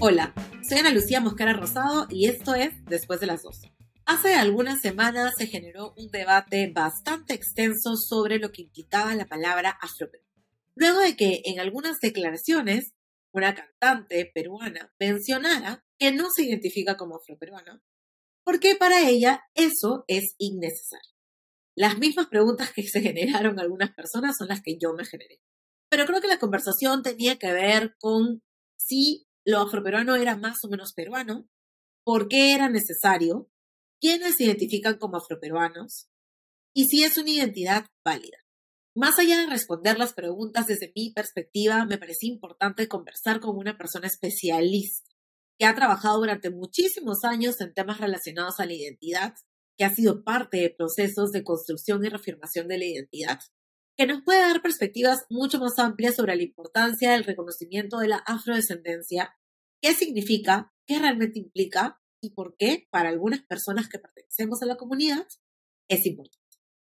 Hola, soy Ana Lucía Moscara Rosado y esto es Después de las 12. Hace algunas semanas se generó un debate bastante extenso sobre lo que implicaba la palabra afroperuano. Luego de que en algunas declaraciones una cantante peruana mencionara que no se identifica como afroperuana, porque para ella eso es innecesario. Las mismas preguntas que se generaron algunas personas son las que yo me generé. Pero creo que la conversación tenía que ver con si lo afroperuano era más o menos peruano, por qué era necesario, quiénes se identifican como afroperuanos y si es una identidad válida. Más allá de responder las preguntas desde mi perspectiva, me parecía importante conversar con una persona especialista que ha trabajado durante muchísimos años en temas relacionados a la identidad, que ha sido parte de procesos de construcción y reafirmación de la identidad, que nos puede dar perspectivas mucho más amplias sobre la importancia del reconocimiento de la afrodescendencia qué significa, qué realmente implica y por qué para algunas personas que pertenecemos a la comunidad es importante.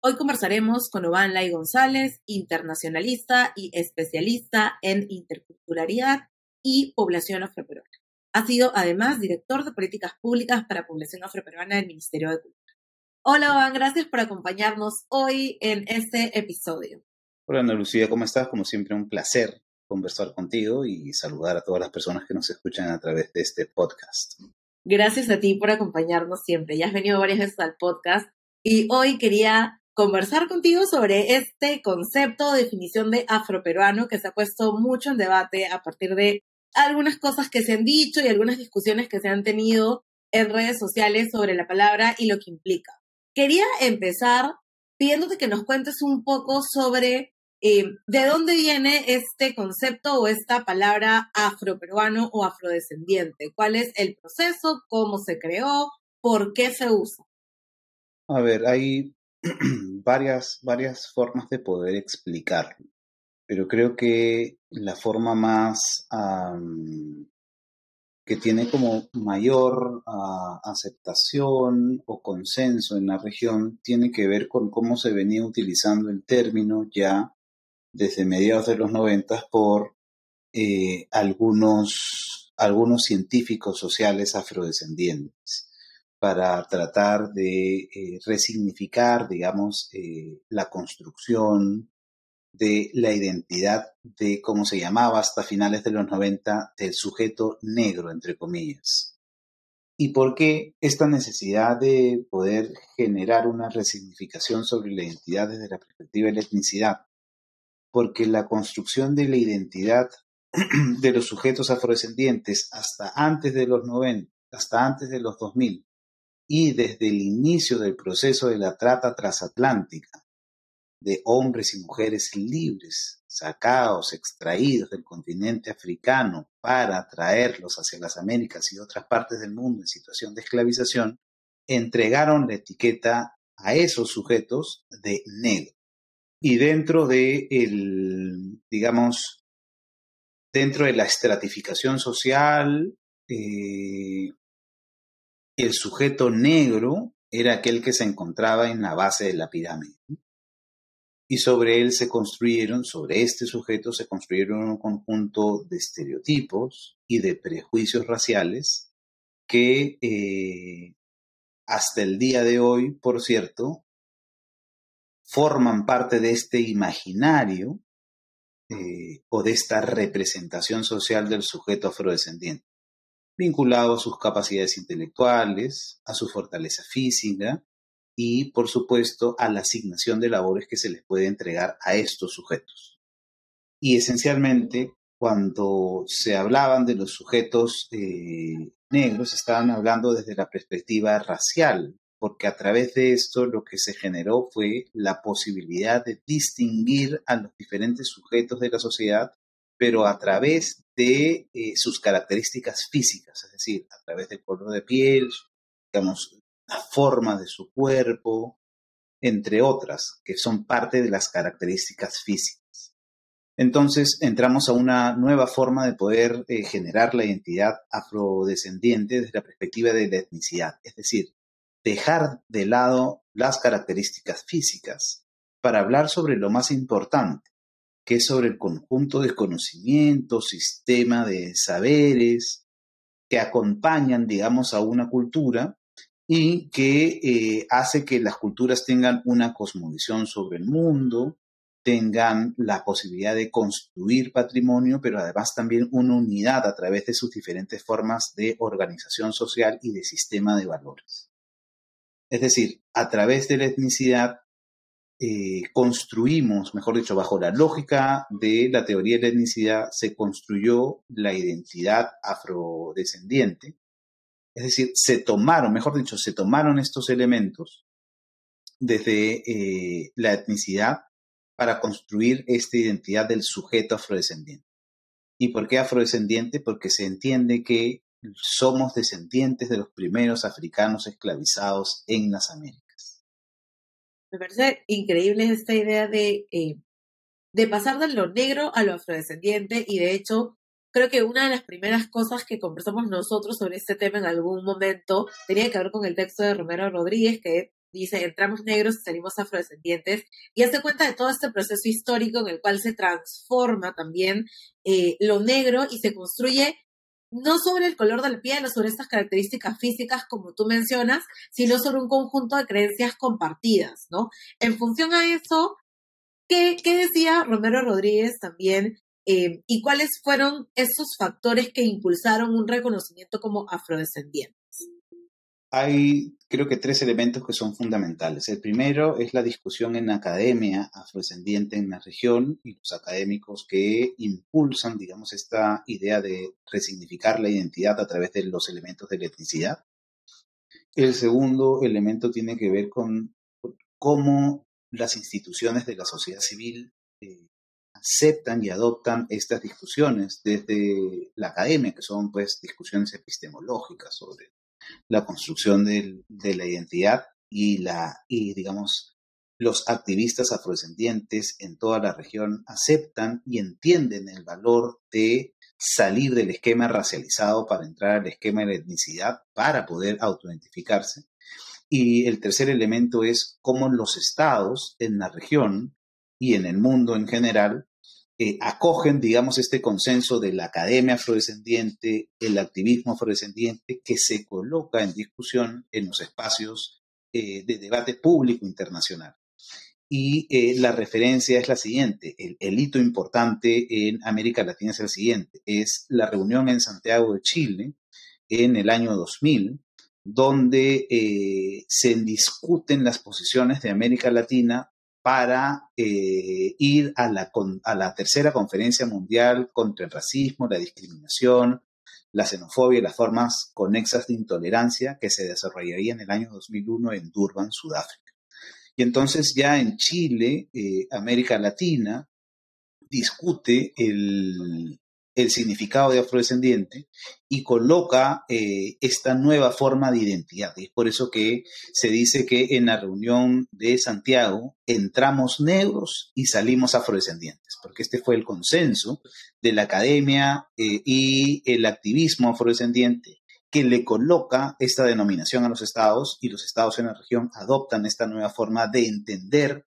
Hoy conversaremos con Lai González, internacionalista y especialista en interculturalidad y población afroperuana. Ha sido además director de políticas públicas para población afroperuana del Ministerio de Cultura. Hola, Oban, gracias por acompañarnos hoy en este episodio. Hola, Ana Lucía, ¿cómo estás? Como siempre, un placer conversar contigo y saludar a todas las personas que nos escuchan a través de este podcast. Gracias a ti por acompañarnos siempre. Ya has venido varias veces al podcast y hoy quería conversar contigo sobre este concepto de definición de afroperuano que se ha puesto mucho en debate a partir de algunas cosas que se han dicho y algunas discusiones que se han tenido en redes sociales sobre la palabra y lo que implica. Quería empezar pidiéndote que nos cuentes un poco sobre eh, ¿De dónde viene este concepto o esta palabra afroperuano o afrodescendiente? ¿Cuál es el proceso? ¿Cómo se creó? ¿Por qué se usa? A ver, hay varias, varias formas de poder explicarlo, pero creo que la forma más que tiene como mayor ah, aceptación o consenso en la región tiene que ver con cómo se venía utilizando el término ya desde mediados de los noventas por eh, algunos, algunos científicos sociales afrodescendientes para tratar de eh, resignificar, digamos, eh, la construcción de la identidad de, como se llamaba hasta finales de los 90, del sujeto negro, entre comillas. ¿Y por qué esta necesidad de poder generar una resignificación sobre la identidad desde la perspectiva de la etnicidad? porque la construcción de la identidad de los sujetos afrodescendientes hasta antes de los 90, hasta antes de los 2000 y desde el inicio del proceso de la trata transatlántica de hombres y mujeres libres, sacados, extraídos del continente africano para traerlos hacia las Américas y otras partes del mundo en situación de esclavización, entregaron la etiqueta a esos sujetos de negro. Y dentro de el, digamos, dentro de la estratificación social, eh, el sujeto negro era aquel que se encontraba en la base de la pirámide. Y sobre él se construyeron, sobre este sujeto se construyeron un conjunto de estereotipos y de prejuicios raciales que eh, hasta el día de hoy, por cierto, forman parte de este imaginario eh, o de esta representación social del sujeto afrodescendiente, vinculado a sus capacidades intelectuales, a su fortaleza física y, por supuesto, a la asignación de labores que se les puede entregar a estos sujetos. Y esencialmente, cuando se hablaban de los sujetos eh, negros, estaban hablando desde la perspectiva racial, porque a través de esto lo que se generó fue la posibilidad de distinguir a los diferentes sujetos de la sociedad, pero a través de eh, sus características físicas, es decir, a través del color de piel, digamos, la forma de su cuerpo, entre otras, que son parte de las características físicas. Entonces entramos a una nueva forma de poder eh, generar la identidad afrodescendiente desde la perspectiva de la etnicidad, es decir, dejar de lado las características físicas para hablar sobre lo más importante, que es sobre el conjunto de conocimientos, sistema de saberes que acompañan, digamos, a una cultura y que eh, hace que las culturas tengan una cosmovisión sobre el mundo, tengan la posibilidad de construir patrimonio, pero además también una unidad a través de sus diferentes formas de organización social y de sistema de valores. Es decir, a través de la etnicidad eh, construimos, mejor dicho, bajo la lógica de la teoría de la etnicidad, se construyó la identidad afrodescendiente. Es decir, se tomaron, mejor dicho, se tomaron estos elementos desde eh, la etnicidad para construir esta identidad del sujeto afrodescendiente. ¿Y por qué afrodescendiente? Porque se entiende que somos descendientes de los primeros africanos esclavizados en las Américas. Me parece increíble esta idea de, eh, de pasar de lo negro a lo afrodescendiente y de hecho creo que una de las primeras cosas que conversamos nosotros sobre este tema en algún momento tenía que ver con el texto de Romero Rodríguez que dice entramos negros y salimos afrodescendientes y hace cuenta de todo este proceso histórico en el cual se transforma también eh, lo negro y se construye no sobre el color de la piel o sobre estas características físicas como tú mencionas, sino sobre un conjunto de creencias compartidas, ¿no? En función a eso, ¿qué, decía Romero Rodríguez también? Eh, ¿Y cuáles fueron esos factores que impulsaron un reconocimiento como afrodescendiente? hay creo que tres elementos que son fundamentales. El primero es la discusión en academia afrodescendiente en la región y los académicos que impulsan, digamos, esta idea de resignificar la identidad a través de los elementos de la etnicidad. El segundo elemento tiene que ver con cómo las instituciones de la sociedad civil eh, aceptan y adoptan estas discusiones desde la academia, que son pues discusiones epistemológicas sobre la construcción de la identidad y la, y digamos, los activistas afrodescendientes en toda la región aceptan y entienden el valor de salir del esquema racializado para entrar al esquema de la etnicidad para poder autoidentificarse. Y el tercer elemento es cómo los estados en la región y en el mundo en general eh, acogen, digamos, este consenso de la academia afrodescendiente, el activismo afrodescendiente, que se coloca en discusión en los espacios eh, de debate público internacional. Y eh, la referencia es la siguiente, el, hito importante en América Latina es el siguiente, es la reunión en Santiago de Chile en el año 2000, donde se discuten las posiciones de América Latina para eh, ir a la, tercera conferencia mundial contra el racismo, la discriminación, la xenofobia y las formas conexas de intolerancia que se desarrollaría en el año 2001 en Durban, Sudáfrica. Y entonces ya en Chile, eh, América Latina, discute el, el significado de afrodescendiente y coloca eh, esta nueva forma de identidad. Y es por eso que se dice que en la reunión de Santiago entramos negros y salimos afrodescendientes, porque este fue el consenso de la academia eh, y el activismo afrodescendiente que le coloca esta denominación a los estados y los estados en la región adoptan esta nueva forma de entender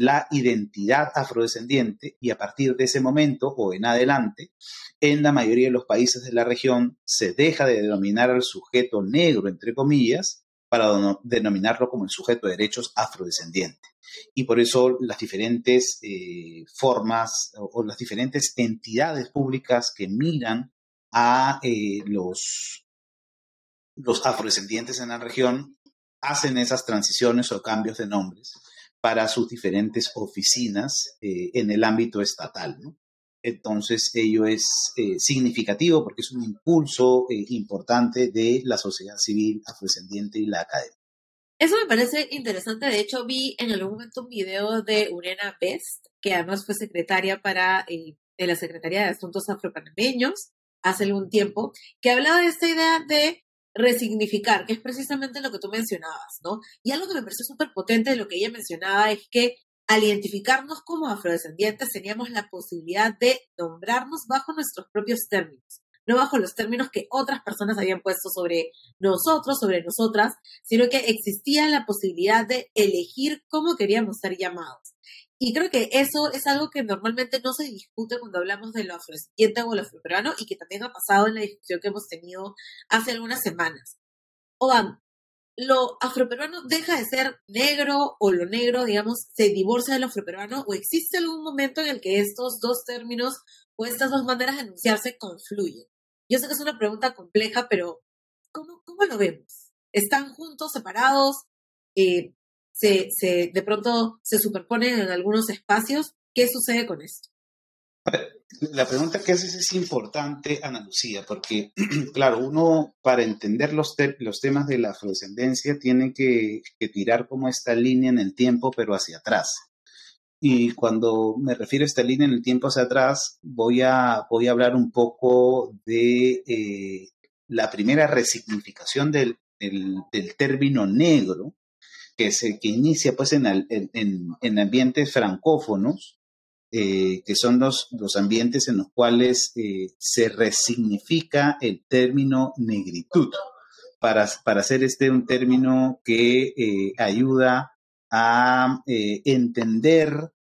la identidad afrodescendiente y a partir de ese momento o en adelante, en la mayoría de los países de la región se deja de denominar al sujeto negro, entre comillas, para denominarlo como el sujeto de derechos afrodescendiente. Y por eso las diferentes eh, formas o, las diferentes entidades públicas que miran a eh, los, los afrodescendientes en la región hacen esas transiciones o cambios de nombres para sus diferentes oficinas eh, en el ámbito estatal. Entonces, ello es eh, significativo porque es un impulso eh, importante de la sociedad civil afrodescendiente y la academia. Eso me parece interesante. De hecho, vi en algún momento un video de Urena Best, que además fue secretaria para de la Secretaría de Asuntos Afropanameños hace algún tiempo, que hablaba de esta idea de resignificar, que es precisamente lo que tú mencionabas, ¿no? Y algo que me pareció súper potente de lo que ella mencionaba es que al identificarnos como afrodescendientes teníamos la posibilidad de nombrarnos bajo nuestros propios términos, no bajo los términos que otras personas habían puesto sobre nosotros, sobre nosotras, sino que existía la posibilidad de elegir cómo queríamos ser llamados. Y creo que eso es algo que normalmente no se discute cuando hablamos de lo afrodescendiente o lo afroperuano y que también ha pasado en la discusión que hemos tenido hace algunas semanas. Oban, ¿lo afroperuano deja de ser negro o lo negro, digamos, se divorcia de lo afroperuano o existe algún momento en el que estos dos términos o estas dos maneras de enunciarse confluyen? Yo sé que es una pregunta compleja, pero ¿cómo, cómo lo vemos? ¿Están juntos, separados? Eh, se, de pronto se superponen en algunos espacios. ¿Qué sucede con esto? La pregunta que haces es importante, Ana Lucía, porque, claro, uno para entender los, los temas de la afrodescendencia tiene que, tirar como esta línea en el tiempo, pero hacia atrás. Y cuando me refiero a esta línea en el tiempo hacia atrás, voy a, voy a hablar un poco de eh, la primera resignificación del, del término negro, que, se, que inicia pues en, en, ambientes francófonos, eh, que son los, los, ambientes en los cuales eh, se resignifica el término negritud, para, para hacer este un término que eh, ayuda a entender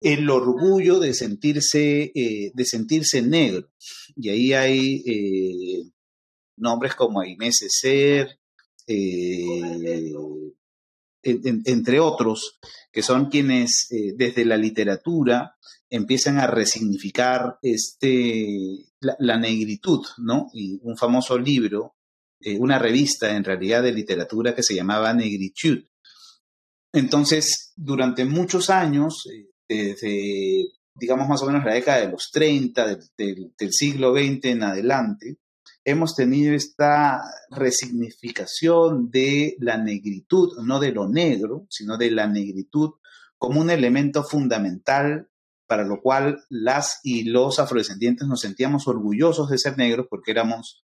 el orgullo de sentirse, de sentirse negro. Y ahí hay nombres como Aimé Entre otros, que son quienes eh, desde la literatura empiezan a resignificar este, la, negritud, ¿no? Y un famoso libro, eh, una revista en realidad de literatura que se llamaba Negritud. Entonces, durante muchos años, eh, desde, digamos más o menos la década de los 30, del siglo XX en adelante, hemos tenido esta resignificación de la negritud, no de lo negro, sino de la negritud como un elemento fundamental para lo cual las y los afrodescendientes nos sentíamos orgullosos de ser negros porque éramos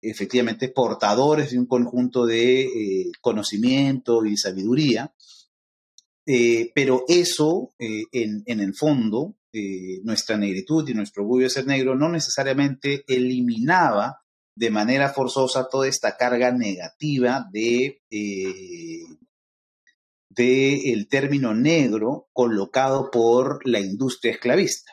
efectivamente portadores de un conjunto de eh, conocimiento y sabiduría. Eh, pero eso, eh, en, en, el fondo, nuestra negritud y nuestro orgullo de ser negro no necesariamente eliminaba de manera forzosa toda esta carga negativa de, eh, el término negro colocado por la industria esclavista.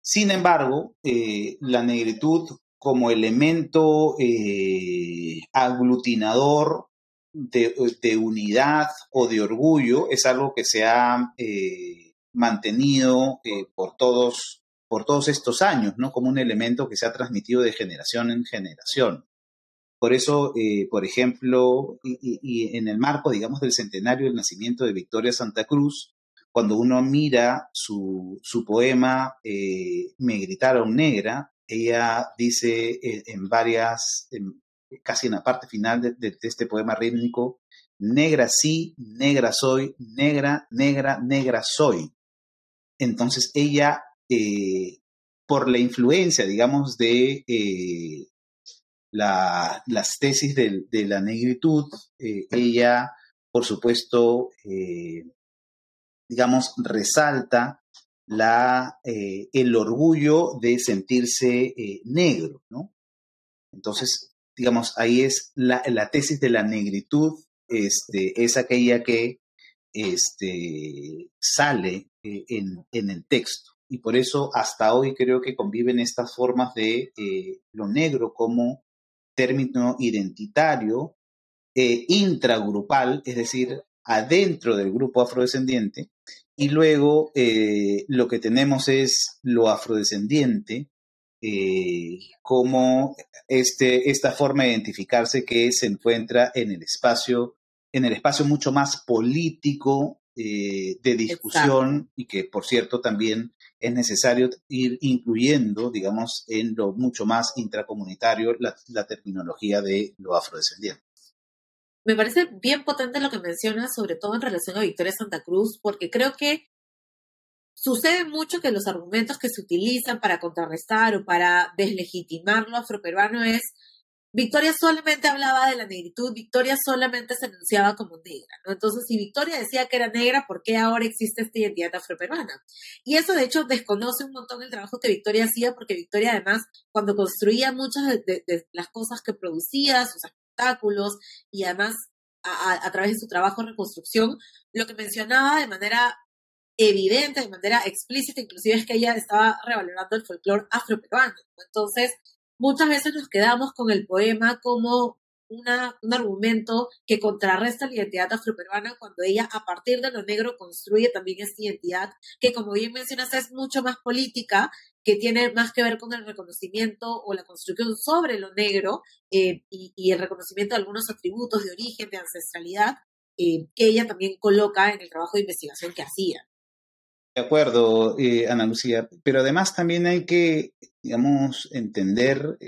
Sin embargo, eh, la negritud como elemento eh, aglutinador de, de, unidad o de orgullo es algo que se ha mantenido por todos por todos estos años, ¿no? Como un elemento que se ha transmitido de generación en generación. Por eso, eh, por ejemplo, y, en el marco, digamos, del centenario del nacimiento de Victoria Santa Cruz, cuando uno mira su, poema eh, Me gritaron negra, ella dice eh, en varias, casi en la parte final de este poema rítmico, negra sí, negra soy, negra, negra, negra soy. Entonces ella eh, por la influencia, digamos, de eh, las tesis de, la negritud, eh, ella, por supuesto, digamos, resalta la, el orgullo de sentirse negro, ¿no? Entonces, digamos, ahí es la, tesis de la negritud, este, es aquella que este, sale en, en el texto y por eso hasta hoy creo que conviven estas formas de eh, lo negro como término identitario, eh, intragrupal, es decir, adentro del grupo afrodescendiente, y luego eh, lo que tenemos es lo afrodescendiente como este, esta forma de identificarse que se encuentra en el espacio, en el espacio mucho más político de discusión y que, por cierto, también es necesario ir incluyendo, digamos, en lo mucho más intracomunitario la, terminología de lo afrodescendiente. Me parece bien potente lo que mencionas, sobre todo en relación a Victoria Santa Cruz, porque creo que sucede mucho que los argumentos que se utilizan para contrarrestar o para deslegitimar lo afroperuano es Victoria solamente hablaba de la negritud, Victoria solamente se anunciaba como negra, ¿no? Entonces, si Victoria decía que era negra, ¿por qué ahora existe esta identidad afroperuana? Y eso, de hecho, desconoce un montón el trabajo que Victoria hacía, porque Victoria, además, cuando construía muchas de, las cosas que producía, sus espectáculos, y además, a, través de su trabajo en reconstrucción, lo que mencionaba de manera evidente, de manera explícita, inclusive es que ella estaba revalorando el folclore afroperuano. Entonces, muchas veces nos quedamos con el poema como una, un argumento que contrarresta la identidad afroperuana cuando ella a partir de lo negro construye también esta identidad que como bien mencionas es mucho más política, que tiene más que ver con el reconocimiento o la construcción sobre lo negro eh, y, el reconocimiento de algunos atributos de origen, de ancestralidad, eh, que ella también coloca en el trabajo de investigación que hacía. De acuerdo, eh, Ana Lucía, pero además también hay que, digamos, entender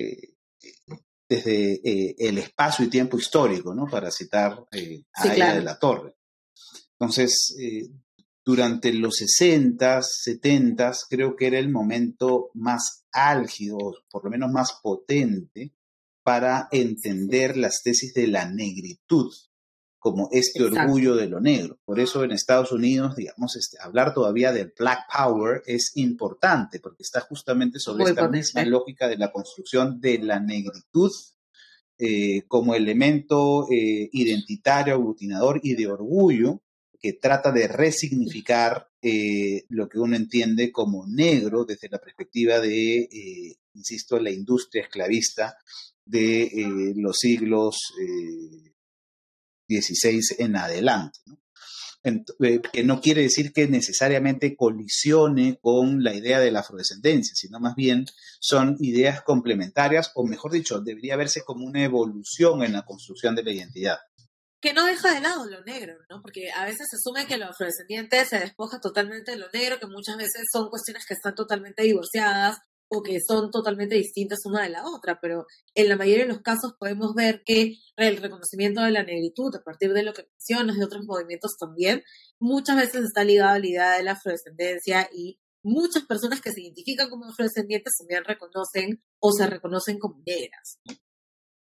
desde eh, el espacio y tiempo histórico, ¿no? Para citar eh, a ella de la Torre. Entonces, eh, durante los 60, 70, creo que era el momento más álgido, por lo menos más potente, para entender las tesis de la negritud como este orgullo de lo negro. Por eso en Estados Unidos, digamos, este, hablar todavía del Black Power es importante, porque está justamente sobre esta misma lógica de la construcción de la negritud eh, como elemento eh, identitario, aglutinador y de orgullo, que trata de resignificar eh, lo que uno entiende como negro desde la perspectiva de, insisto, la industria esclavista de los siglos 16 en adelante. Eh, que no quiere decir que necesariamente colisione con la idea de la afrodescendencia, sino más bien son ideas complementarias, o mejor dicho, debería verse como una evolución en la construcción de la identidad. Que no deja de lado lo negro, ¿no? Porque a veces se asume que lo afrodescendiente se despoja totalmente de lo negro, que muchas veces son cuestiones que están totalmente divorciadas o que son totalmente distintas una de la otra, pero en la mayoría de los casos podemos ver que el reconocimiento de la negritud, a partir de lo que mencionas, de otros movimientos también, muchas veces está ligado a la idea de la afrodescendencia y muchas personas que se identifican como afrodescendientes también reconocen o se reconocen como negras.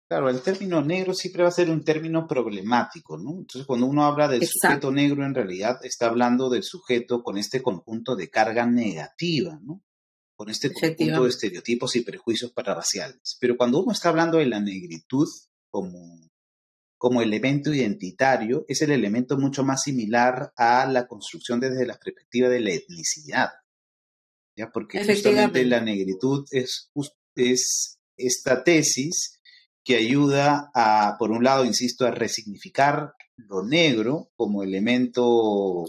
Claro, el término negro siempre va a ser un término problemático, ¿no? Entonces, cuando uno habla del sujeto negro, en realidad está hablando del sujeto con este conjunto de carga negativa, ¿no? Con este conjunto de estereotipos y prejuicios pararraciales. Pero cuando uno está hablando de la negritud como, como elemento identitario, es el elemento mucho más similar a la construcción desde la perspectiva de la etnicidad. ¿ya? Porque justamente la negritud es, es esta tesis que ayuda a, por un lado, insisto, a resignificar lo negro como elemento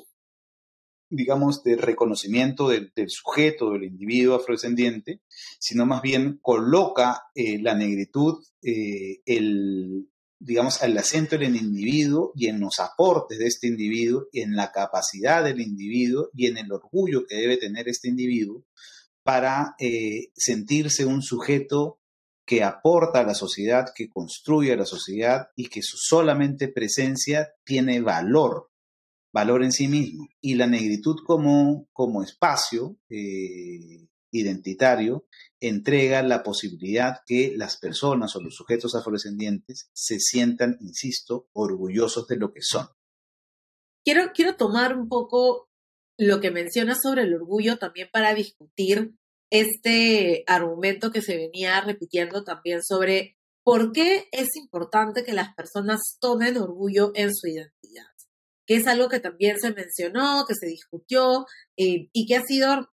digamos, de reconocimiento del, sujeto, del individuo afrodescendiente, sino más bien coloca eh, la negritud, eh, el, digamos, al acento en el individuo y en los aportes de este individuo, en la capacidad del individuo y en el orgullo que debe tener este individuo para eh, sentirse un sujeto que aporta a la sociedad, que construye a la sociedad y que su solamente presencia tiene valor valor en sí mismo. Y la negritud como, como espacio eh, identitario entrega la posibilidad que las personas o los sujetos afrodescendientes se sientan, insisto, orgullosos de lo que son. Quiero, quiero tomar un poco lo que mencionas sobre el orgullo también para discutir este argumento que se venía repitiendo también sobre por qué es importante que las personas tomen orgullo en su identidad que es algo que también se mencionó, que se discutió eh, y que ha sido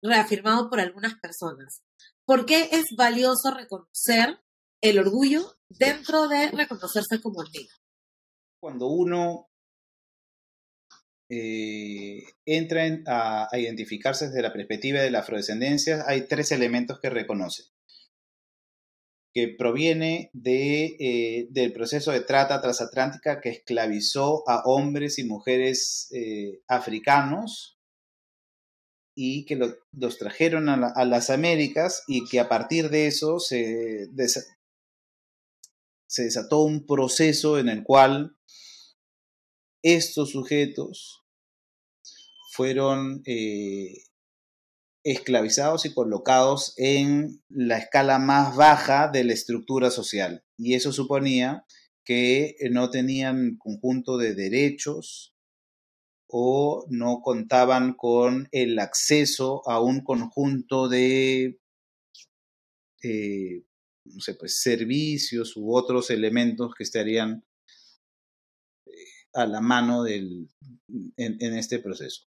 reafirmado por algunas personas. ¿Por qué es valioso reconocer el orgullo dentro de reconocerse como negro? Cuando uno eh, entra a, a, identificarse desde la perspectiva de la afrodescendencia, hay tres elementos que reconoce que proviene de, eh, del proceso de trata transatlántica que esclavizó a hombres y mujeres eh, africanos y que los trajeron a, las Américas y que a partir de eso se, se desató un proceso en el cual estos sujetos fueron eh, esclavizados y colocados en la escala más baja de la estructura social. Y eso suponía que no tenían conjunto de derechos o no contaban con el acceso a un conjunto de eh, no sé, pues, servicios u otros elementos que estarían eh, a la mano del, en este proceso.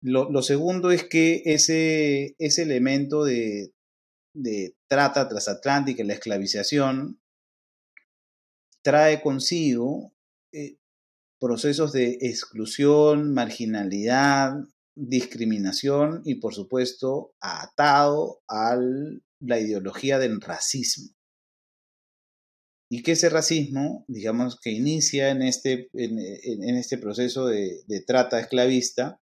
Lo, segundo es que ese, ese elemento de, de trata transatlántica, la esclavización, trae consigo eh, procesos de exclusión, marginalidad, discriminación y, por supuesto, atado a la ideología del racismo. Y que ese racismo, digamos, que inicia en este, en, este proceso de, de trata esclavista,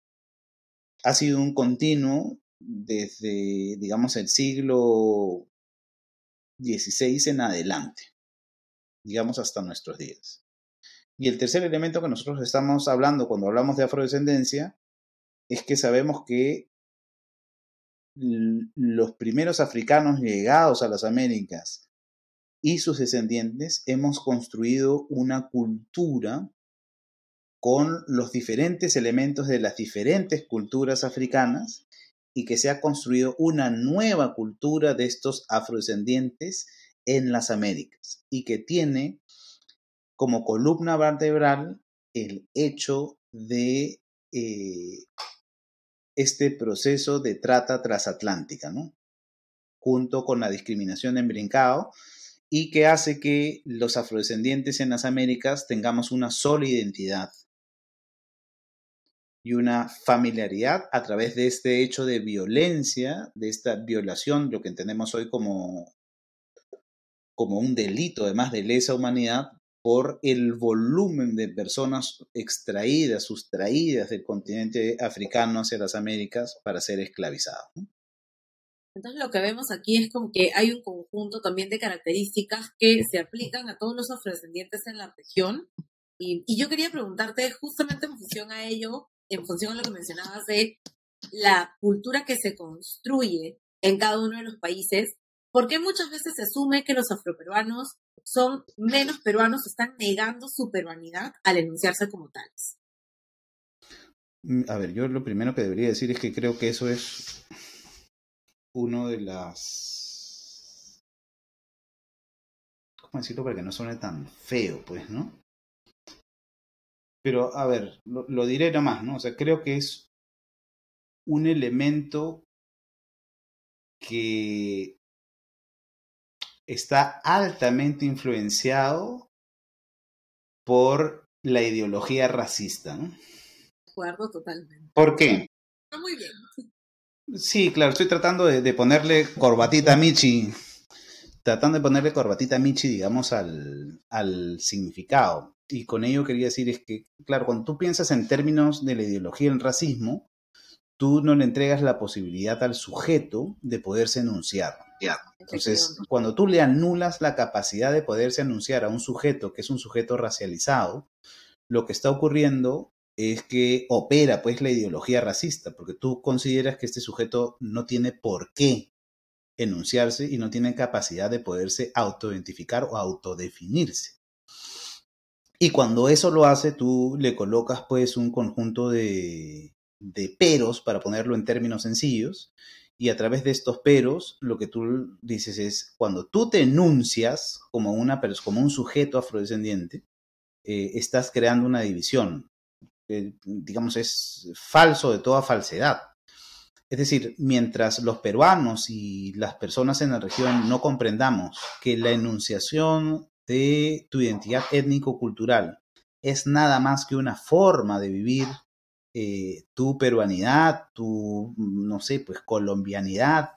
ha sido un continuo desde, digamos, el siglo XVI en adelante, digamos, hasta nuestros días. Y el tercer elemento que nosotros estamos hablando cuando hablamos de afrodescendencia es que sabemos que los primeros africanos llegados a las Américas y sus descendientes hemos construido una cultura con los diferentes elementos de las diferentes culturas africanas y que se ha construido una nueva cultura de estos afrodescendientes en las Américas y que tiene como columna vertebral el hecho de eh, este proceso de trata transatlántica, ¿no? junto con la discriminación en brincado, y que hace que los afrodescendientes en las Américas tengamos una sola identidad y una familiaridad a través de este hecho de violencia, de esta violación, lo que entendemos hoy como, como un delito, además de lesa humanidad, por el volumen de personas extraídas, sustraídas del continente africano hacia las Américas para ser esclavizadas. Entonces lo que vemos aquí es como que hay un conjunto también de características que se aplican a todos los afrodescendientes en la región. Y, y yo quería preguntarte justamente en función a ello, en función a lo que mencionabas de la cultura que se construye en cada uno de los países, ¿por qué muchas veces se asume que los afroperuanos son menos peruanos, están negando su peruanidad al enunciarse como tales. Mm, a ver, yo lo primero que debería decir es que creo que eso es uno de las... ¿Cómo decirlo para que no suene tan feo, pues, no? Pero, a ver, lo, lo diré nomás, ¿no? O sea, creo que es un elemento que está altamente influenciado por la ideología racista. ¿no? De acuerdo, totalmente. ¿Por qué? Está muy bien. Sí, claro, estoy tratando de, ponerle corbatita a Michi, tratando de ponerle corbatita a Michi, digamos, al, al significado. Y con ello quería decir es que, claro, cuando tú piensas en términos de la ideología del racismo, tú no le entregas la posibilidad al sujeto de poderse enunciar. Entonces, cuando tú le anulas la capacidad de poderse anunciar a un sujeto que es un sujeto racializado, lo que está ocurriendo es que opera pues la ideología racista, porque tú consideras que este sujeto no tiene por qué enunciarse y no tiene capacidad de poderse autoidentificar o autodefinirse. Y cuando eso lo hace, tú le colocas pues un conjunto de, de peros, para ponerlo en términos sencillos, y a través de estos peros, lo que tú dices es, cuando tú te enuncias como, una, como un sujeto afrodescendiente, eh, estás creando una división. digamos, es falso de toda falsedad. Es decir, mientras los peruanos y las personas en la región no comprendamos que la enunciación de tu identidad étnico-cultural es nada más que una forma de vivir eh, tu peruanidad, tu, no sé, pues colombianidad,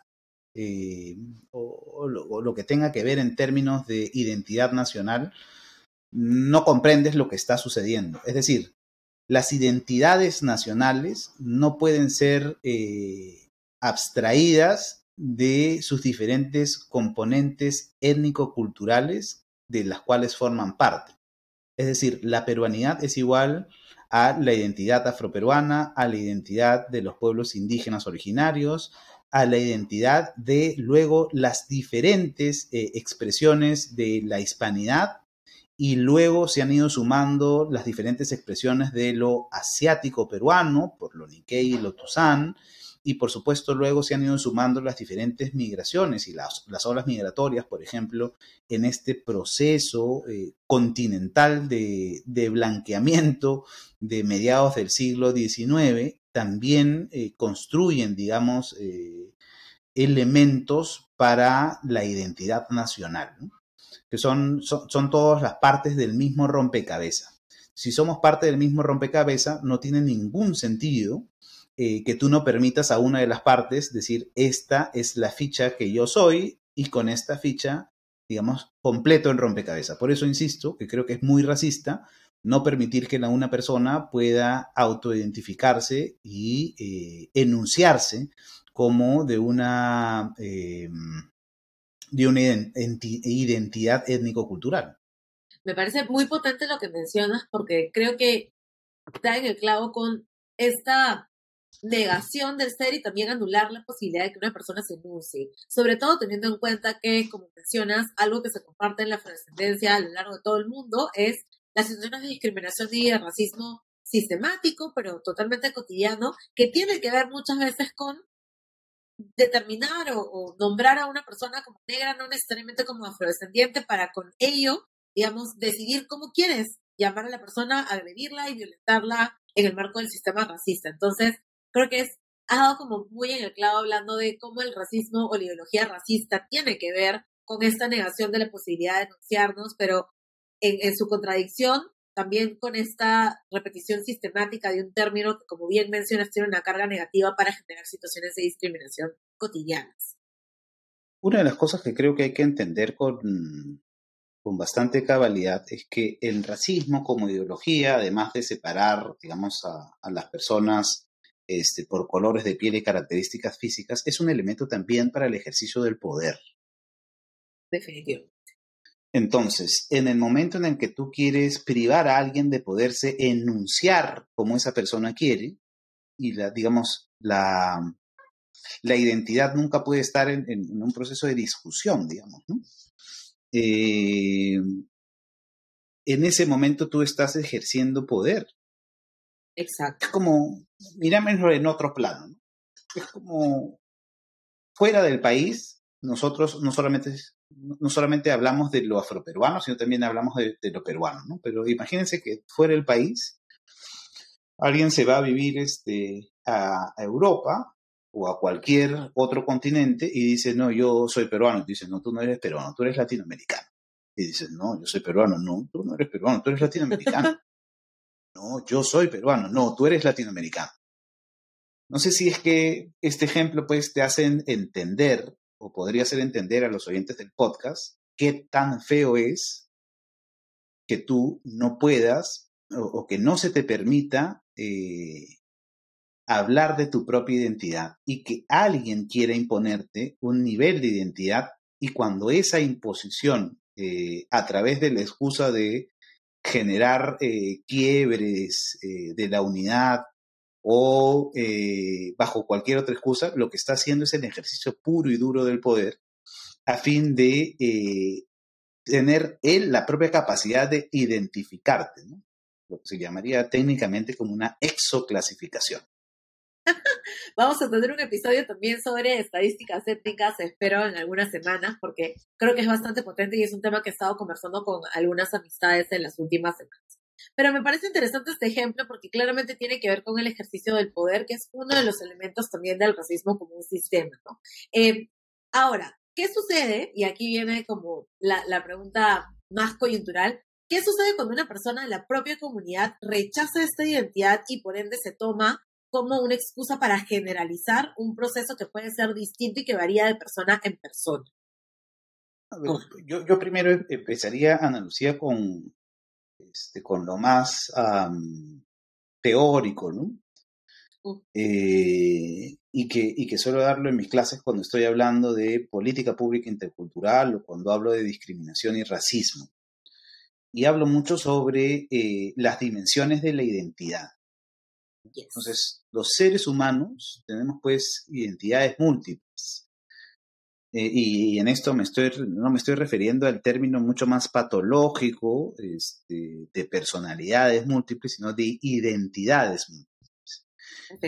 eh, o, lo, que tenga que ver en términos de identidad nacional, no comprendes lo que está sucediendo. Es decir, las identidades nacionales no pueden ser eh, abstraídas de sus diferentes componentes étnico-culturales de las cuales forman parte. Es decir, la peruanidad es igual a la identidad afroperuana, a la identidad de los pueblos indígenas originarios, a la identidad de luego las diferentes eh, expresiones de la hispanidad y luego se han ido sumando las diferentes expresiones de lo asiático peruano, por lo Nikkei y lo Tuzán, y por supuesto luego se han ido sumando las diferentes migraciones y las, las olas migratorias, por ejemplo, en este proceso eh, continental de, de, blanqueamiento de mediados del siglo XIX, también eh, construyen, digamos, eh, elementos para la identidad nacional, que son, son, son todas las partes del mismo rompecabezas. Si somos parte del mismo rompecabezas, no tiene ningún sentido eh, que tú no permitas a una de las partes decir, esta es la ficha que yo soy y con esta ficha, digamos, completo el rompecabezas. Por eso insisto que creo que es muy racista no permitir que una persona pueda autoidentificarse y eh, enunciarse como de una, eh, de una identidad étnico-cultural. Me parece muy potente lo que mencionas porque creo que está en el clavo con esta negación del ser y también anular la posibilidad de que una persona se enuncie. Sobre todo teniendo en cuenta que, como mencionas, algo que se comparte en la afrodescendencia a lo largo de todo el mundo es las situaciones de discriminación y de racismo sistemático, pero totalmente cotidiano, que tiene que ver muchas veces con determinar o, nombrar a una persona como negra, no necesariamente como afrodescendiente, para con ello, digamos, decidir cómo quieres llamar a la persona, agredirla y violentarla en el marco del sistema racista. Entonces, creo que es, ha dado como muy en el clavo hablando de cómo el racismo o la ideología racista tiene que ver con esta negación de la posibilidad de denunciarnos, pero en, en su contradicción también con esta repetición sistemática de un término que, como bien mencionas, tiene una carga negativa para generar situaciones de discriminación cotidianas. Una de las cosas que creo que hay que entender con, con bastante cabalidad es que el racismo como ideología, además de separar, digamos, a, a las personas este, por colores de piel y características físicas, es un elemento también para el ejercicio del poder. Definitivo. Entonces, en el momento en el que tú quieres privar a alguien de poderse enunciar como esa persona quiere, y la, digamos, la, la identidad nunca puede estar en, un proceso de discusión, digamos, ¿no? Eh, en ese momento tú estás ejerciendo poder. Exacto. Es como, mirámoslo en otro plano, ¿no? Es como, fuera del país, nosotros no solamente, no solamente hablamos de lo afroperuano, sino también hablamos de, lo peruano, ¿no? Pero imagínense que fuera del país, alguien se va a vivir este, a, Europa o a cualquier otro continente y dice, no, yo soy peruano. Dice, no, tú no eres peruano, tú eres latinoamericano. Y dices, no, yo soy peruano. No, tú no eres peruano, tú eres latinoamericano. No, yo soy peruano. No, tú eres latinoamericano. No sé si es que este ejemplo pues te hace entender o podría hacer entender a los oyentes del podcast qué tan feo es que tú no puedas o, que no se te permita eh, hablar de tu propia identidad y que alguien quiera imponerte un nivel de identidad y cuando esa imposición eh, a través de la excusa de generar eh, quiebres eh, de la unidad o eh, bajo cualquier otra excusa, lo que está haciendo es el ejercicio puro y duro del poder a fin de tener él la propia capacidad de identificarte, lo que se llamaría técnicamente como una exoclasificación. Vamos a tener un episodio también sobre estadísticas étnicas, espero en algunas semanas, porque creo que es bastante potente y es un tema que he estado conversando con algunas amistades en las últimas semanas. Pero me parece interesante este ejemplo porque claramente tiene que ver con el ejercicio del poder, que es uno de los elementos también del racismo como un sistema. ¿no? Eh, ahora, ¿qué sucede? Y aquí viene como la, la pregunta más coyuntural. ¿Qué sucede cuando una persona de la propia comunidad rechaza esta identidad y por ende se toma como una excusa para generalizar un proceso que puede ser distinto y que varía de persona en persona. yo, primero empezaría, Ana Lucía, con, este, con lo más teórico, ¿no? Eh, y, que, y que suelo darlo en mis clases cuando estoy hablando de política pública intercultural o cuando hablo de discriminación y racismo. Y hablo mucho sobre eh, las dimensiones de la identidad. Entonces, los seres humanos tenemos pues identidades múltiples. Eh, y, en esto me estoy, no me estoy refiriendo al término mucho más patológico este, de personalidades múltiples, sino de identidades múltiples.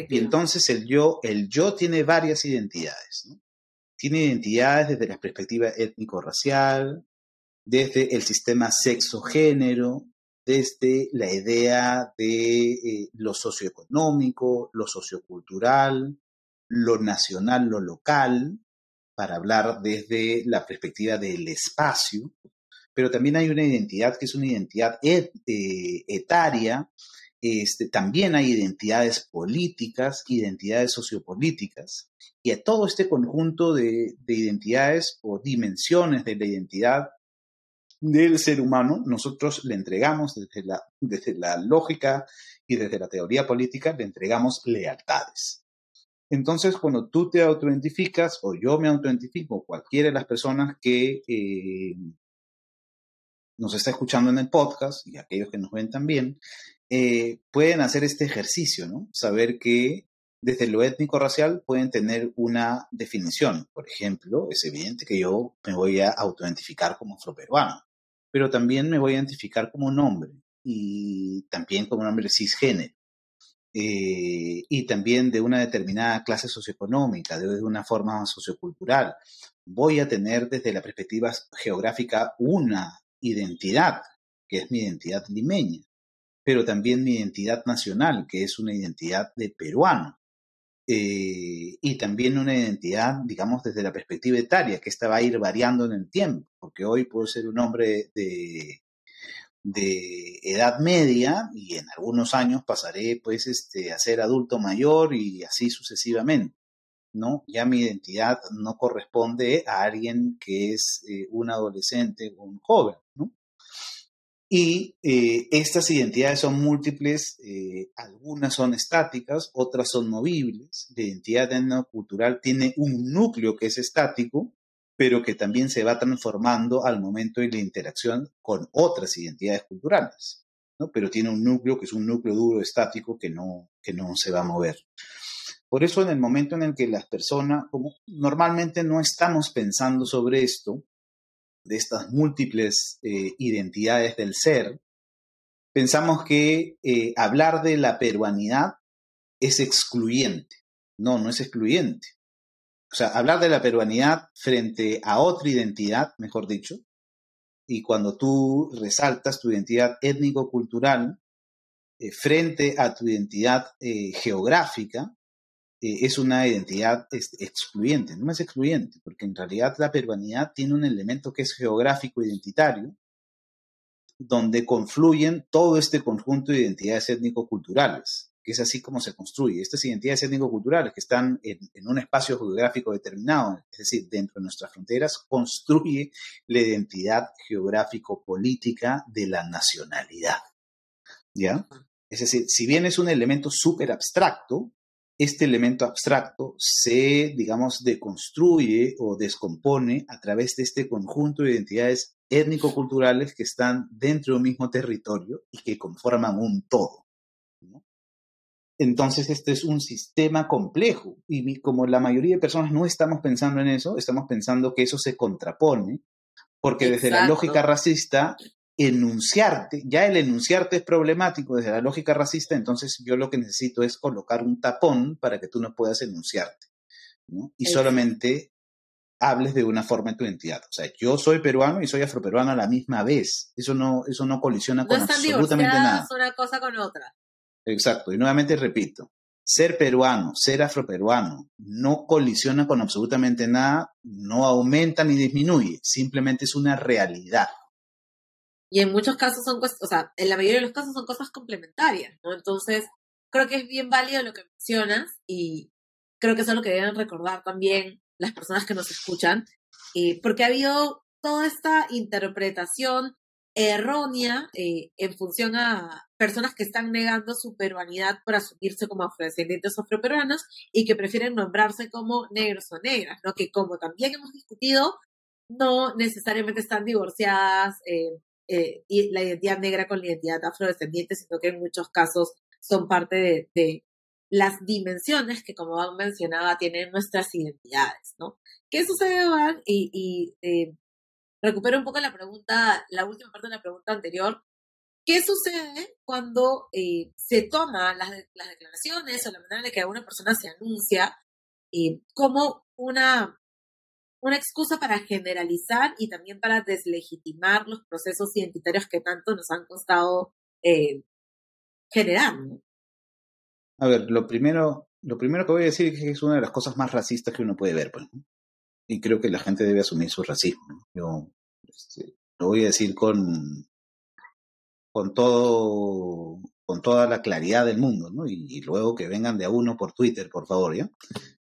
Y entonces el yo, el yo tiene varias identidades. Tiene identidades desde la perspectiva étnico-racial, desde el sistema sexo-género, desde la idea de eh, lo socioeconómico, lo sociocultural, lo nacional, lo local, para hablar desde la perspectiva del espacio, pero también hay una identidad que es una identidad eh, etaria, este, también hay identidades políticas, identidades sociopolíticas, y a todo este conjunto de, identidades o dimensiones de la identidad del ser humano, nosotros le entregamos desde la, desde la lógica y desde la teoría política, le entregamos lealtades. Entonces, cuando tú te autoidentificas o yo me autoidentifico, cualquiera de las personas que eh, nos está escuchando en el podcast y aquellos que nos ven también, eh, pueden hacer este ejercicio, ¿no? Saber que desde lo étnico-racial pueden tener una definición. Por ejemplo, es evidente que yo me voy a autoidentificar como afroperuano, pero también me voy a identificar como un hombre y también como un hombre cisgénero. Eh, y también de una determinada clase socioeconómica, de una forma sociocultural. Voy a tener desde la perspectiva geográfica una identidad, que es mi identidad limeña, pero también mi identidad nacional, que es una identidad de peruano. Eh, y también una identidad, digamos, desde la perspectiva etaria, que esta va a ir variando en el tiempo, porque hoy puedo ser un hombre de, de edad media y en algunos años pasaré pues este, a ser adulto mayor y así sucesivamente. ¿no? Ya mi identidad no corresponde a alguien que es eh, un adolescente o un joven, ¿no? Y eh, estas identidades son múltiples, eh, algunas son estáticas, otras son movibles. La identidad etnocultural tiene un núcleo que es estático, pero que también se va transformando al momento de la interacción con otras identidades culturales, ¿no? Pero tiene un núcleo que es un núcleo duro, estático, que no, que no se va a mover. Por eso en el momento en el que las personas, como normalmente no estamos pensando sobre esto, de estas múltiples eh, identidades del ser, pensamos que eh, hablar de la peruanidad es excluyente. No, no es excluyente. O sea, hablar de la peruanidad frente a otra identidad, mejor dicho, y cuando tú resaltas tu identidad étnico-cultural eh, frente a tu identidad geográfica, eh, es una identidad excluyente. No es excluyente, porque en realidad la peruanidad tiene un elemento que es geográfico identitario, donde confluyen todo este conjunto de identidades étnico-culturales, que es así como se construye. Estas identidades étnico-culturales que están en, un espacio geográfico determinado, es decir, dentro de nuestras fronteras, construye la identidad geográfico-política de la nacionalidad. ¿Ya? Es decir, si bien es un elemento súper abstracto, este elemento abstracto se, digamos, deconstruye o descompone a través de este conjunto de identidades étnico-culturales que están dentro de un mismo territorio y que conforman un todo. Entonces, este es un sistema complejo y como la mayoría de personas no estamos pensando en eso, estamos pensando que eso se contrapone, porque desde la lógica racista enunciarte, ya el enunciarte es problemático desde la lógica racista, entonces yo lo que necesito es colocar un tapón para que tú no puedas enunciarte, ¿no? Y solamente hables de una forma en tu identidad. O sea, yo soy peruano y soy afroperuano a la misma vez. Eso no, eso no colisiona con absolutamente nada. una cosa con otra. Exacto. Y nuevamente repito, ser peruano, ser afroperuano, no colisiona con absolutamente nada, no aumenta ni disminuye, simplemente es una realidad. Y en muchos casos son cosas, o sea, en la mayoría de los casos son cosas complementarias, ¿no? Entonces, creo que es bien válido lo que mencionas y creo que eso es lo que deben recordar también las personas que nos escuchan, eh, porque ha habido toda esta interpretación errónea eh, en función a personas que están negando su peruanidad por asumirse como afrodescendientes afroperuanos y que prefieren nombrarse como negros o negras, ¿no? Que como también hemos discutido, no necesariamente están divorciadas eh, eh, y la identidad negra con la identidad afrodescendiente, sino que en muchos casos son parte de, las dimensiones que, como Van mencionaba, tienen nuestras identidades, ¿no? ¿Qué sucede, Van? Y, y eh, recupero un poco la pregunta, la última parte de la pregunta anterior. ¿Qué sucede cuando eh, se toma las, las, declaraciones o la manera en que una persona se anuncia como una una excusa para generalizar y también para deslegitimar los procesos identitarios que tanto nos han costado eh, generar. A ver, lo primero, lo primero que voy a decir es que es una de las cosas más racistas que uno puede ver, pues, y creo que la gente debe asumir su racismo. Yo este, lo voy a decir con, con todo con toda la claridad del mundo, ¿no? Y, luego que vengan de a uno por Twitter, por favor, ¿ya?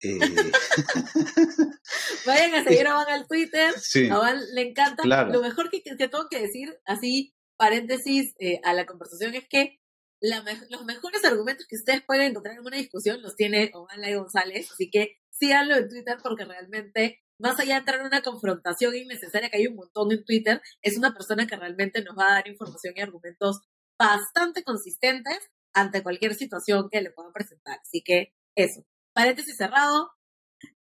Eh... Vayan a seguir a Van al Twitter, a Van le encanta. Lo mejor que, tengo que decir, así, paréntesis eh, a la conversación, es que los mejores argumentos que ustedes pueden encontrar en una discusión los tiene Ovan Lai González, así que síganlo en Twitter porque realmente más allá de entrar en una confrontación innecesaria que hay un montón en Twitter, es una persona que realmente nos va a dar información y argumentos bastante consistentes ante cualquier situación que le puedan presentar. Así que eso, paréntesis cerrado.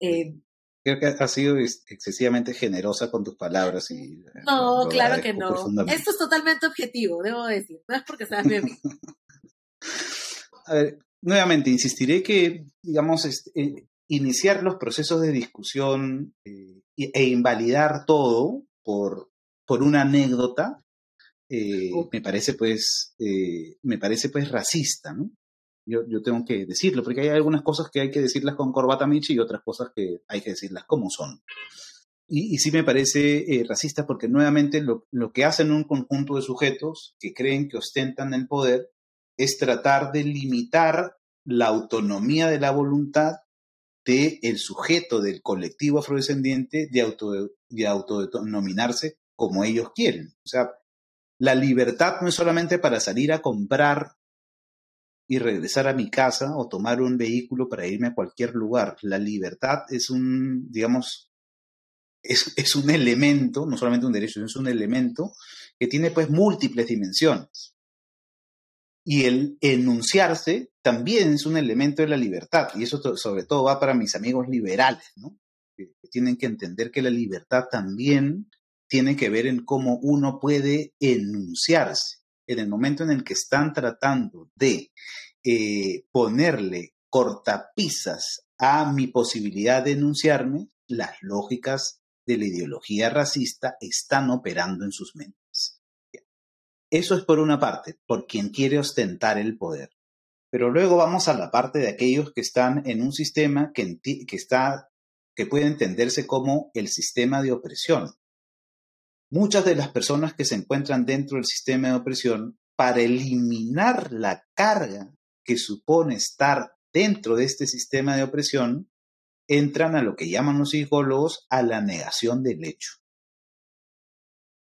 Eh, Creo que has sido excesivamente generosa con tus palabras y... No, claro que no. Esto es totalmente objetivo, debo decir. No es porque seas mi amigo. A ver, nuevamente, insistiré que, digamos, este, eh, iniciar los procesos de discusión eh, e invalidar todo por, por una anécdota eh, me parece pues eh, me parece pues racista no yo, yo tengo que decirlo porque hay algunas cosas que hay que decirlas con corbata Michi y otras cosas que hay que decirlas como son y, y sí me parece racista porque nuevamente lo, lo que hacen un conjunto de sujetos que creen que ostentan el poder es tratar de limitar la autonomía de la voluntad de el sujeto del colectivo afrodescendiente de, auto, de autodenominarse como ellos quieren. O sea, la libertad no es solamente para salir a comprar y regresar a mi casa o tomar un vehículo para irme a cualquier lugar. La libertad es un, digamos, es, es un elemento, no solamente un derecho, es un elemento que tiene pues múltiples dimensiones. Y el enunciarse también es un elemento de la libertad, y eso sobre todo va para mis amigos liberales, ¿no? Que, tienen que entender que la libertad también tiene que ver en cómo uno puede enunciarse. En el momento en el que están tratando de eh, ponerle cortapisas a mi posibilidad de enunciarme, las lógicas de la ideología racista están operando en sus mentes. Eso es por una parte, por quien quiere ostentar el poder. Pero luego vamos a la parte de aquellos que están en un sistema que, que puede entenderse como el sistema de opresión. Muchas de las personas que se encuentran dentro del sistema de opresión, para eliminar la carga que supone estar dentro de este sistema de opresión, entran a lo que llaman los psicólogos a la negación del hecho.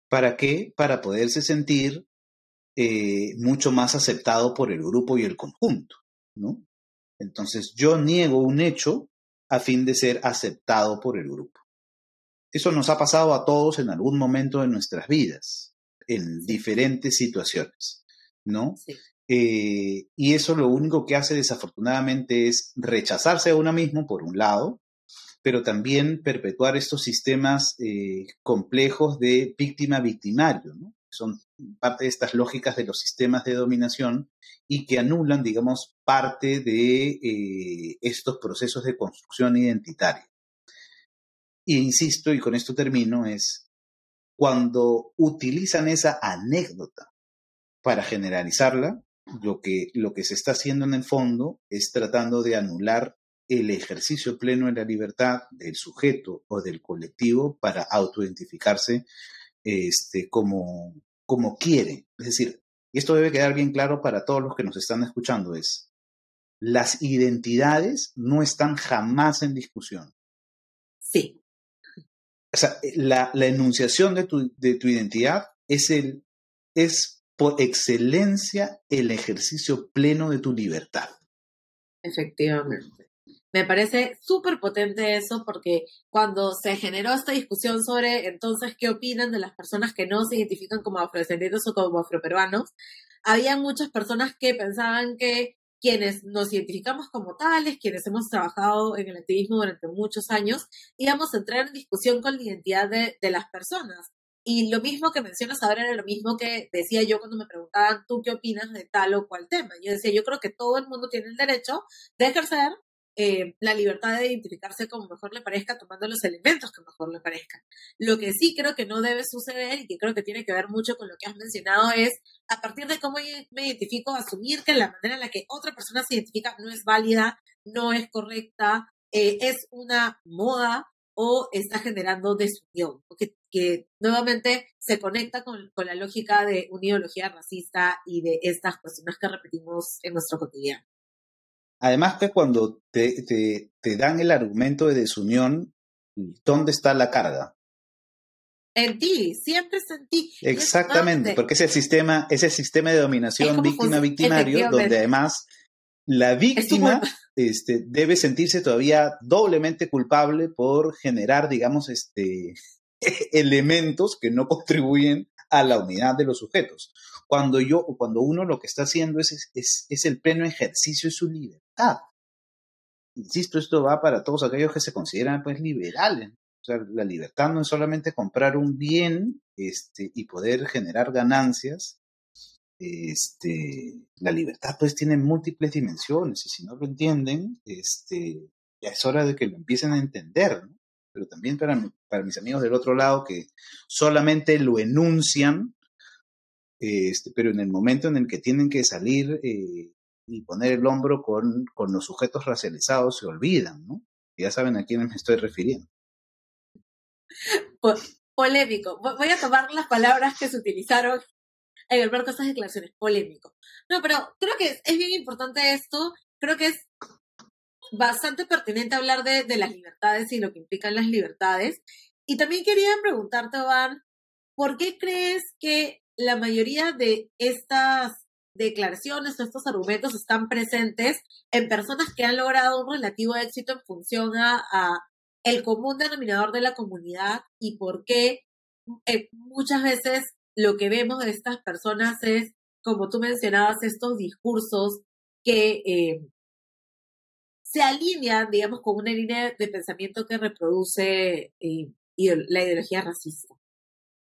¿Para qué? Para poderse sentir eh, mucho más aceptado por el grupo y el conjunto, ¿no? Entonces yo niego un hecho a fin de ser aceptado por el grupo. Eso nos ha pasado a todos en algún momento de nuestras vidas, en diferentes situaciones, ¿no? Eh, y eso lo único que hace desafortunadamente es rechazarse a uno mismo, por un lado, pero también perpetuar estos sistemas eh, complejos de víctima-victimario, ¿no? son parte de estas lógicas de los sistemas de dominación y que anulan, digamos, parte de eh, estos procesos de construcción identitaria. Y insisto, y con esto termino, es cuando utilizan esa anécdota para generalizarla, lo que, lo que se está haciendo en el fondo es tratando de anular el ejercicio pleno de la libertad del sujeto o del colectivo para autoidentificarse este, como, como quiere. Es decir, y esto debe quedar bien claro para todos los que nos están escuchando, es las identidades no están jamás en discusión. Sí. O sea, la, la enunciación de tu, de tu identidad es, el, es por excelencia el ejercicio pleno de tu libertad. Efectivamente. Me parece súper potente eso porque cuando se generó esta discusión sobre entonces qué opinan de las personas que no se identifican como afrodescendientes o como afroperuanos, había muchas personas que pensaban que quienes nos identificamos como tales, quienes hemos trabajado en el activismo durante muchos años, íbamos a entrar en discusión con la identidad de, de las personas. Y lo mismo que mencionas ahora era lo mismo que decía yo cuando me preguntaban, ¿tú qué opinas de tal o cual tema? Yo decía, yo creo que todo el mundo tiene el derecho de ejercer eh, la libertad de identificarse como mejor le parezca, tomando los elementos que mejor le parezcan. Lo que sí creo que no debe suceder y que creo que tiene que ver mucho con lo que has mencionado es, a partir de cómo me identifico, asumir que la manera en la que otra persona se identifica no es válida, no es correcta, eh, es una moda o está generando desunión, que, que nuevamente se conecta con, con, la lógica de una ideología racista y de estas cuestiones que repetimos en nuestro cotidiano. Además que cuando te, te, dan el argumento de desunión, ¿dónde está la carga? En ti, siempre está en ti. Exactamente, porque es el sistema, ese sistema de dominación víctima-victimario, donde además la víctima este, debe sentirse todavía doblemente culpable por generar, digamos, este, elementos que no contribuyen a la unidad de los sujetos. Cuando yo, cuando uno lo que está haciendo es, es, el pleno ejercicio de su libertad. Insisto, esto va para todos aquellos que se consideran pues liberales. O sea, la libertad no es solamente comprar un bien este, y poder generar ganancias. Este, la libertad pues tiene múltiples dimensiones y si no lo entienden, este, ya es hora de que lo empiecen a entender. ¿no? Pero también para, para mis amigos del otro lado que solamente lo enuncian, este, pero en el momento en el que tienen que salir eh, y poner el hombro con, con, los sujetos racializados se olvidan, ¿no? Ya saben a quiénes me estoy refiriendo. Polémico. Voy a tomar las palabras que se utilizaron en de estas declaraciones. Polémico. No, pero creo que es bien importante esto. Creo que es bastante pertinente hablar de, las libertades y lo que implican las libertades. Y también quería preguntarte, Van, ¿por qué crees que la mayoría de estas declaraciones o estos argumentos están presentes en personas que han logrado un relativo éxito en función a, el común denominador de la comunidad y por qué eh, muchas veces lo que vemos de estas personas es, como tú mencionabas, estos discursos que eh, se alinean, digamos, con una línea de pensamiento que reproduce eh, la ideología racista?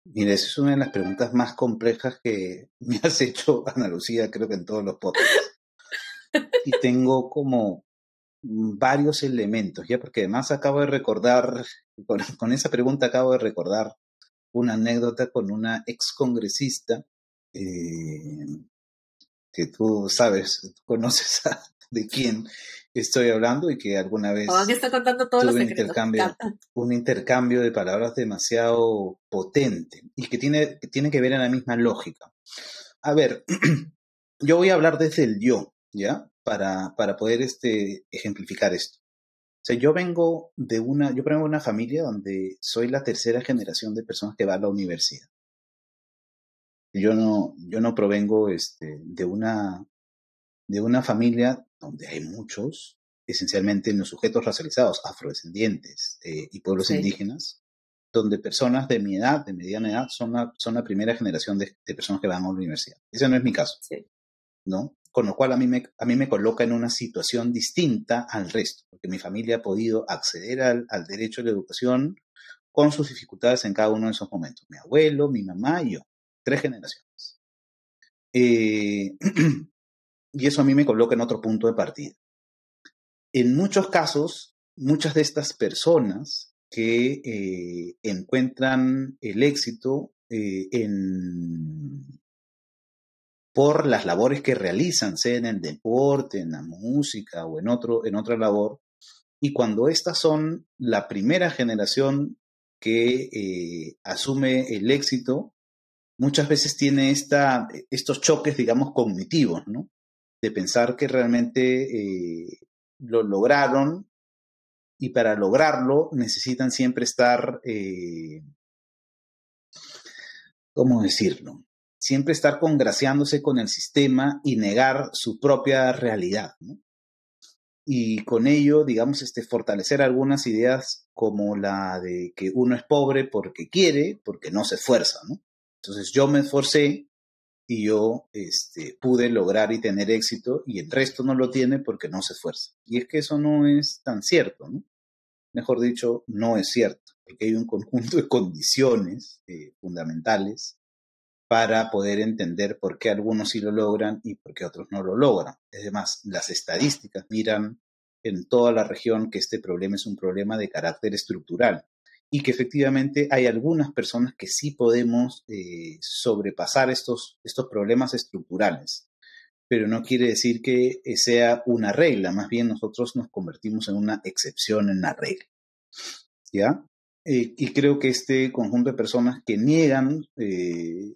Mira, esa es una de las preguntas más complejas que me has hecho, Ana Lucía, creo que en todos los podcasts. y tengo como varios elementos, ya porque además acabo de recordar, con, esa pregunta acabo de recordar una anécdota con una ex congresista eh, que tú sabes, conoces de quién, estoy hablando y que alguna vez está contando todos tuve un intercambio, un intercambio de palabras demasiado potente y que tiene, que tiene que ver en la misma lógica. A ver, yo voy a hablar desde el yo, ¿ya? Para, para poder este, ejemplificar esto. O sea, yo vengo de una, yo vengo de una familia donde soy la tercera generación de personas que va a la universidad. Yo no, yo no provengo este, de una de una familia donde hay muchos, esencialmente en los sujetos racializados, afrodescendientes eh, y pueblos indígenas, donde personas de mi edad, de mediana edad, son la, son la primera generación de, personas que van a la universidad. Ese no es mi caso. ¿no? Con lo cual a mí, me, a mí me coloca en una situación distinta al resto, porque mi familia ha podido acceder al, al derecho a la educación con sus dificultades en cada uno de esos momentos. Mi abuelo, mi mamá y yo. Tres generaciones. Eh, y eso a mí me coloca en otro punto de partida. En muchos casos, muchas de estas personas que eh, encuentran el éxito eh, por las labores que realizan, sea en el deporte, en la música o en, otro, en otra labor, y cuando estas son la primera generación que eh, asume el éxito, muchas veces tiene esta, estos choques, digamos, cognitivos, ¿no? De pensar que realmente eh, lo lograron y para lograrlo necesitan siempre estar, eh, ¿cómo decirlo? Siempre estar congraciándose con el sistema y negar su propia realidad. Y con ello, digamos, este, fortalecer algunas ideas como la de que uno es pobre porque quiere, porque no se esfuerza. ¿no? Entonces yo me esforcé y yo este, pude lograr y tener éxito y el resto no lo tiene porque no se esfuerza. Y es que eso no es tan cierto, ¿no? Mejor dicho, no es cierto, porque hay un conjunto de condiciones eh, fundamentales para poder entender por qué algunos sí lo logran y por qué otros no lo logran. Es más, las estadísticas miran en toda la región que este problema es un problema de carácter estructural y que efectivamente hay algunas personas que sí podemos eh, sobrepasar estos, estos problemas estructurales, pero no quiere decir que sea una regla, más bien nosotros nos convertimos en una excepción en la regla. ¿Ya? Eh, y creo que este conjunto de personas que niegan eh,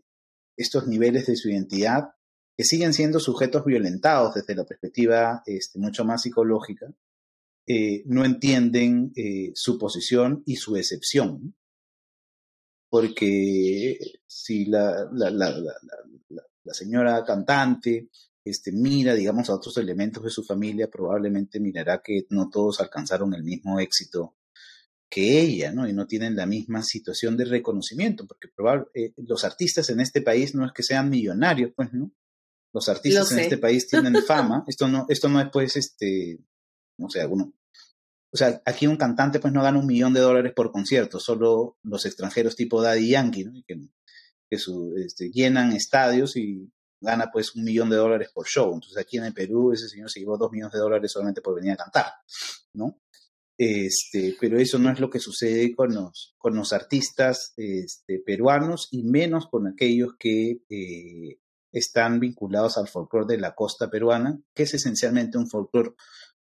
estos niveles de su identidad, que siguen siendo sujetos violentados desde la perspectiva este, mucho más psicológica, eh, no entienden eh, su posición y su excepción. Porque si la, la, la, la, señora cantante este, mira, digamos, a otros elementos de su familia, probablemente mirará que no todos alcanzaron el mismo éxito que ella, ¿no? Y no tienen la misma situación de reconocimiento, porque eh, los artistas en este país no es que sean millonarios, pues, ¿no? Los artistas en este país tienen fama. Esto no, esto no es, pues, este, no sé, alguno. O sea, aquí un cantante, pues, no gana un millón de dólares por concierto, solo los extranjeros tipo Daddy Yankee. Que, que su, este, llenan estadios y gana, pues, un millón de dólares por show. Entonces, aquí en el Perú, ese señor se llevó dos millones de dólares solamente por venir a cantar, ¿no? Este, pero eso no es lo que sucede con los, con los artistas este, peruanos y menos con aquellos que eh, están vinculados al folclore de la costa peruana, que es esencialmente un folclore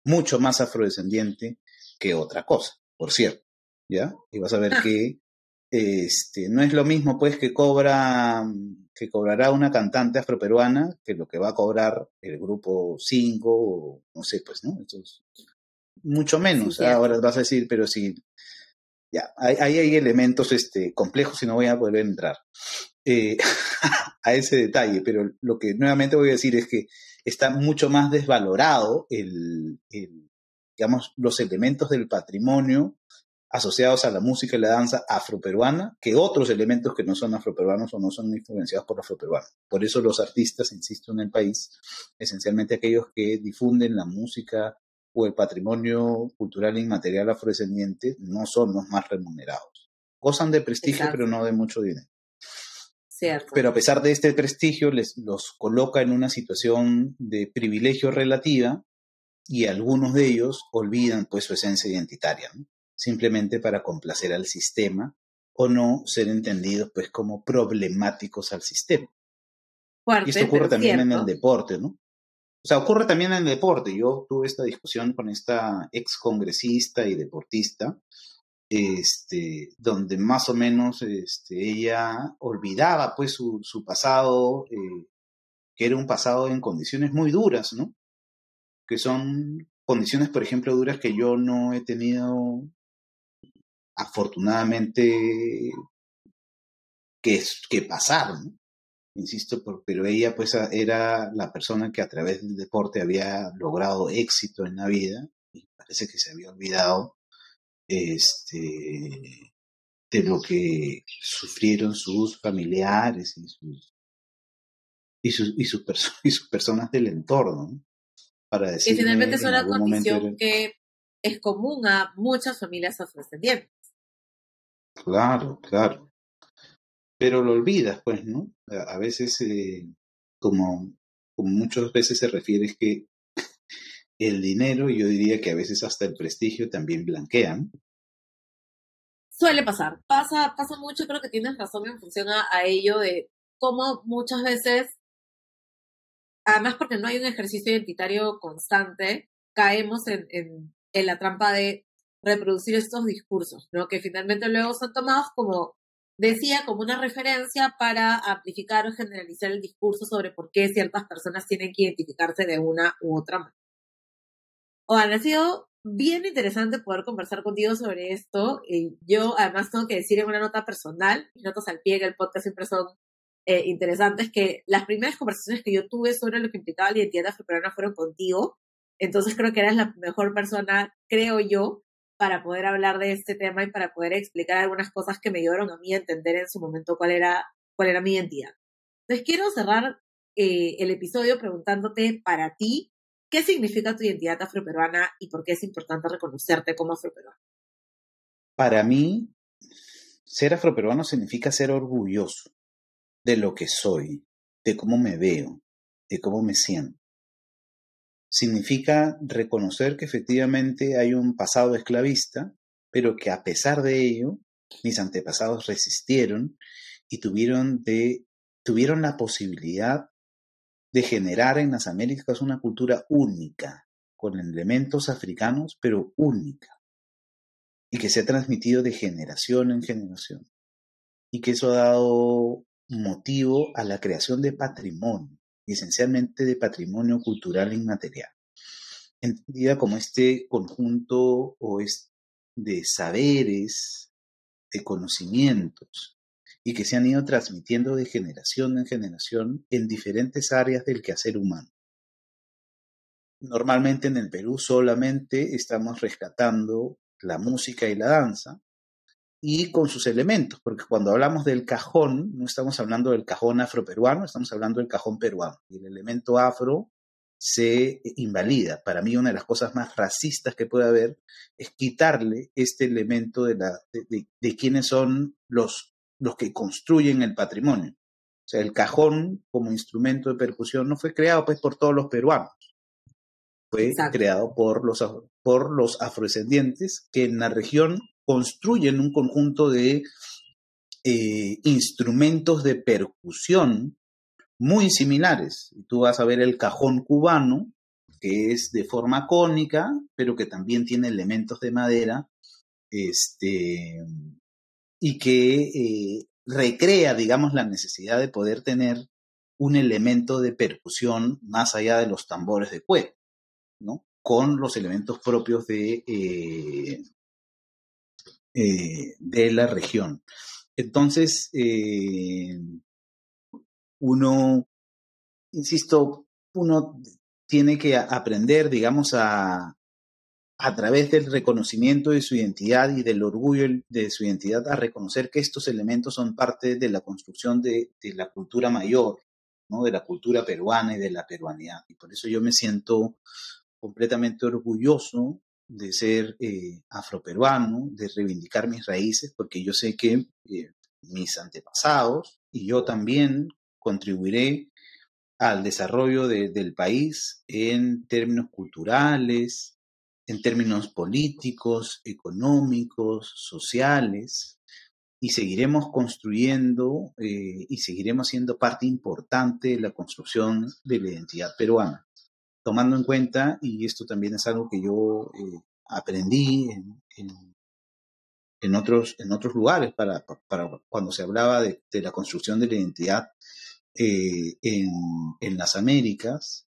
mucho más afrodescendiente que otra cosa, por cierto. ¿Ya? Y vas a ver ah. que este, no es lo mismo pues que cobra que cobrará una cantante afroperuana que lo que va a cobrar el grupo 5 o no sé pues no Estos, mucho menos. Ahora vas a decir, pero sí, ya, ahí hay, elementos este, complejos y no voy a poder entrar eh, a ese detalle, pero lo que nuevamente voy a decir es que está mucho más desvalorado el, digamos, los elementos del patrimonio asociados a la música y la danza afroperuana que otros elementos que no son afroperuanos o no son influenciados por afroperuanos. Por eso los artistas, insisto, en el país, esencialmente aquellos que difunden la música o el patrimonio cultural inmaterial afrodescendiente no son los más remunerados. Gozan de prestigio, pero no de mucho dinero. Cierto. Pero a pesar de este prestigio, les, los coloca en una situación de privilegio relativa y algunos de ellos olvidan pues su esencia identitaria, simplemente para complacer al sistema o no ser entendidos pues como problemáticos al sistema. y esto ocurre también en el deporte, ¿no? O sea, ocurre también en el deporte. Yo tuve esta discusión con esta ex congresista y deportista, este, donde más o menos este, ella olvidaba pues su, su pasado, eh, que era un pasado en condiciones muy duras, ¿no? Que son condiciones, por ejemplo, duras que yo no he tenido afortunadamente que, que pasar, insisto, pero ella pues era la persona que a través del deporte había logrado éxito en la vida y parece que se había olvidado este de lo que sufrieron sus familiares y sus y sus, y sus, y sus personas del entorno para decir y finalmente es una condición que es común a muchas familias afrodescendientes. Claro claro. Pero lo olvidas, pues, ¿no? A veces, eh, como, como muchas veces se refiere, es que el dinero, yo diría que a veces hasta el prestigio también blanquean. Suele pasar, pasa, pasa mucho, creo que tienes razón en función a, ello de cómo muchas veces, además porque no hay un ejercicio identitario constante, caemos en, en, la trampa de reproducir estos discursos, ¿no? Que finalmente luego son tomados como decía como una referencia para amplificar o generalizar el discurso sobre por qué ciertas personas tienen que identificarse de una u otra manera. O ha sido bien interesante poder conversar contigo sobre esto. Y yo además tengo que decir en una nota personal, notas al pie en el podcast siempre son eh, interesantes, que las primeras conversaciones que yo tuve sobre lo que implicaba la identidad afroperuana fueron contigo. Entonces creo que eras la mejor persona, creo yo, para poder hablar de este tema y para poder explicar algunas cosas que me ayudaron a mí a entender en su momento cuál era, cuál era mi identidad. Entonces quiero cerrar eh, el episodio preguntándote para ti, ¿qué significa tu identidad afroperuana y por qué es importante reconocerte como afroperuano? Para mí, ser afroperuano significa ser orgulloso de lo que soy, de cómo me veo, de cómo me siento. significa reconocer que efectivamente hay un pasado esclavista, pero que a pesar de ello, mis antepasados resistieron y tuvieron, tuvieron la posibilidad de generar en las Américas una cultura única, con elementos africanos, pero única, y que se ha transmitido de generación en generación, y que eso ha dado motivo a la creación de patrimonio, esencialmente de patrimonio cultural inmaterial, entendida como este conjunto o de saberes, de conocimientos, y que se han ido transmitiendo de generación en generación en diferentes áreas del quehacer humano. Normalmente en el Perú solamente estamos rescatando la música y la danza, y con sus elementos, porque cuando hablamos del cajón, no estamos hablando del cajón afroperuano, estamos hablando del cajón peruano. Y el elemento afro se invalida. Para mí una de las cosas más racistas que puede haber es quitarle este elemento de, la, de, quiénes son los, los que construyen el patrimonio. O sea, el cajón como instrumento de percusión no fue creado pues por todos los peruanos. Fue creado por los, por los afrodescendientes que en la región construyen un conjunto de eh, instrumentos de percusión muy similares. Tú vas a ver el cajón cubano, que es de forma cónica, pero que también tiene elementos de madera, este, y que eh, recrea, digamos, la necesidad de poder tener un elemento de percusión más allá de los tambores de cuero, ¿no? Con los elementos propios de, eh, eh, de la región. Entonces, uno, insisto, uno tiene que aprender, digamos, a, a través del reconocimiento de su identidad y del orgullo de su identidad, a reconocer que estos elementos son parte de la construcción de, la cultura mayor, ¿no? de la cultura peruana y de la peruanidad. Y por eso yo me siento completamente orgulloso de ser eh, afroperuano, de reivindicar mis raíces, porque yo sé que eh, mis antepasados y yo también contribuiré al desarrollo del país en términos culturales, en términos políticos, económicos, sociales, y seguiremos construyendo eh, y seguiremos siendo parte importante de la construcción de la identidad peruana. Tomando en cuenta, y esto también es algo que yo eh, aprendí en, otros, en otros lugares para, cuando se hablaba de, la construcción de la identidad eh, en, las Américas,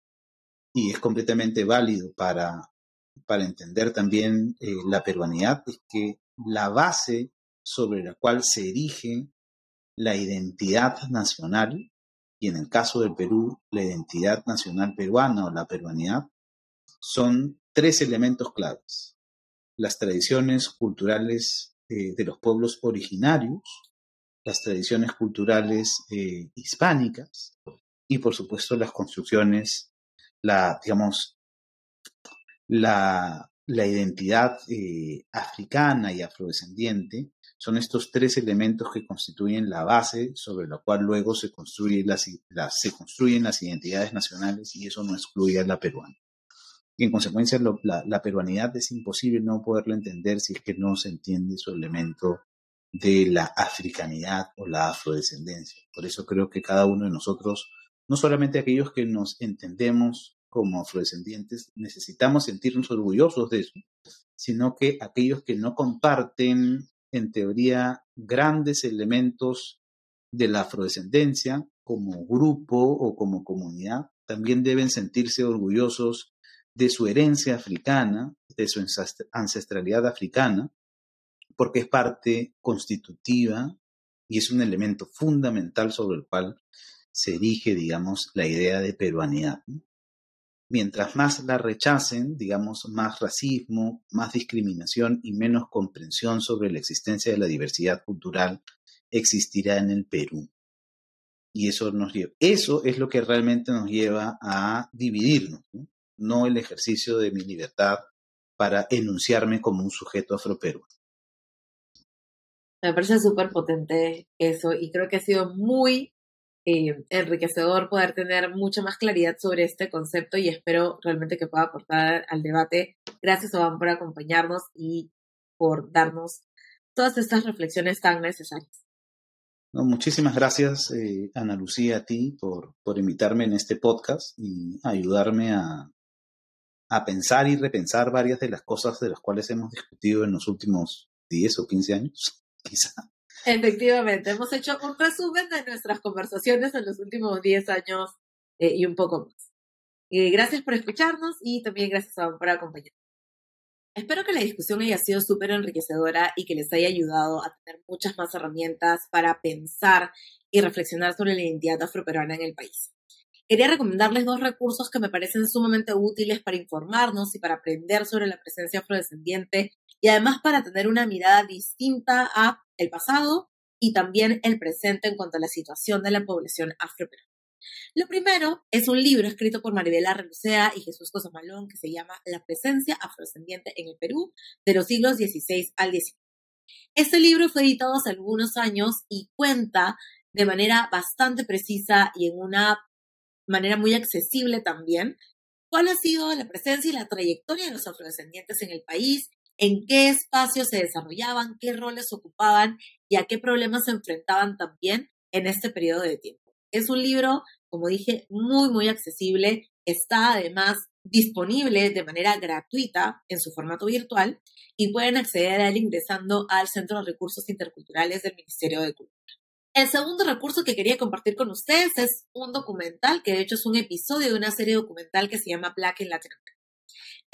y es completamente válido para, para entender también eh, la peruanidad, es que la base sobre la cual se erige la identidad nacional y en el caso del Perú, la identidad nacional peruana o la peruanidad, son tres elementos claves. Las tradiciones culturales eh, de los pueblos originarios, las tradiciones culturales eh, hispánicas y por supuesto las construcciones, la, digamos, la, identidad eh, africana y afrodescendiente son estos tres elementos que constituyen la base sobre la cual luego se, construye las, se construyen las identidades nacionales y eso no excluye a la peruana. Y en consecuencia la, peruanidad es imposible no poderla entender si es que no se entiende su elemento de la africanidad o la afrodescendencia. Por eso creo que cada uno de nosotros, no solamente aquellos que nos entendemos como afrodescendientes, necesitamos sentirnos orgullosos de eso, sino que aquellos que no comparten en teoría, grandes elementos de la afrodescendencia como grupo o como comunidad, también deben sentirse orgullosos de su herencia africana, de su ancestralidad africana, porque es parte constitutiva y es un elemento fundamental sobre el cual se erige, digamos, la idea de peruanidad mientras más la rechacen, digamos, más racismo, más discriminación y menos comprensión sobre la existencia de la diversidad cultural existirá en el Perú. Y eso nos lleva, eso es lo que realmente nos lleva a dividirnos, no, el ejercicio de mi libertad para enunciarme como un sujeto afroperuano. Me parece súper potente eso y creo que ha sido muy eh, enriquecedor poder tener mucha más claridad sobre este concepto y espero realmente que pueda aportar al debate. Gracias, Obama, por acompañarnos y por darnos todas estas reflexiones tan necesarias. muchísimas gracias, eh, Ana Lucía, a ti por, invitarme en este podcast y ayudarme a, a pensar y repensar varias de las cosas de las cuales hemos discutido en los últimos 10 o 15 años, quizá. Efectivamente, hemos hecho un resumen de nuestras conversaciones en los últimos 10 años eh, y un poco más. Y gracias por escucharnos y también gracias a por acompañarnos. Espero que la discusión haya sido súper enriquecedora y que les haya ayudado a tener muchas más herramientas para pensar y reflexionar sobre la identidad afroperuana en el país. Quería recomendarles dos recursos que me parecen sumamente útiles para informarnos y para aprender sobre la presencia afrodescendiente y además para tener una mirada distinta a el pasado y también el presente en cuanto a la situación de la población afroperuana. Lo primero es un libro escrito por Maribela Relucea y Jesús Cosamalón que se llama La presencia afrodescendiente en el Perú de los siglos XVI al XIX. Este libro fue editado hace algunos años y cuenta de manera bastante precisa y en una manera muy accesible también cuál ha sido la presencia y la trayectoria de los afrodescendientes en el país, en qué espacios se desarrollaban, qué roles ocupaban y a qué problemas se enfrentaban también en este periodo de tiempo. Es un libro, como dije, muy, muy accesible. Está además disponible de manera gratuita en su formato virtual y pueden acceder a él ingresando al Centro de Recursos Interculturales del Ministerio de Cultura. El segundo recurso que quería compartir con ustedes es un documental, que de hecho es un episodio de una serie documental que se llama Black in Latin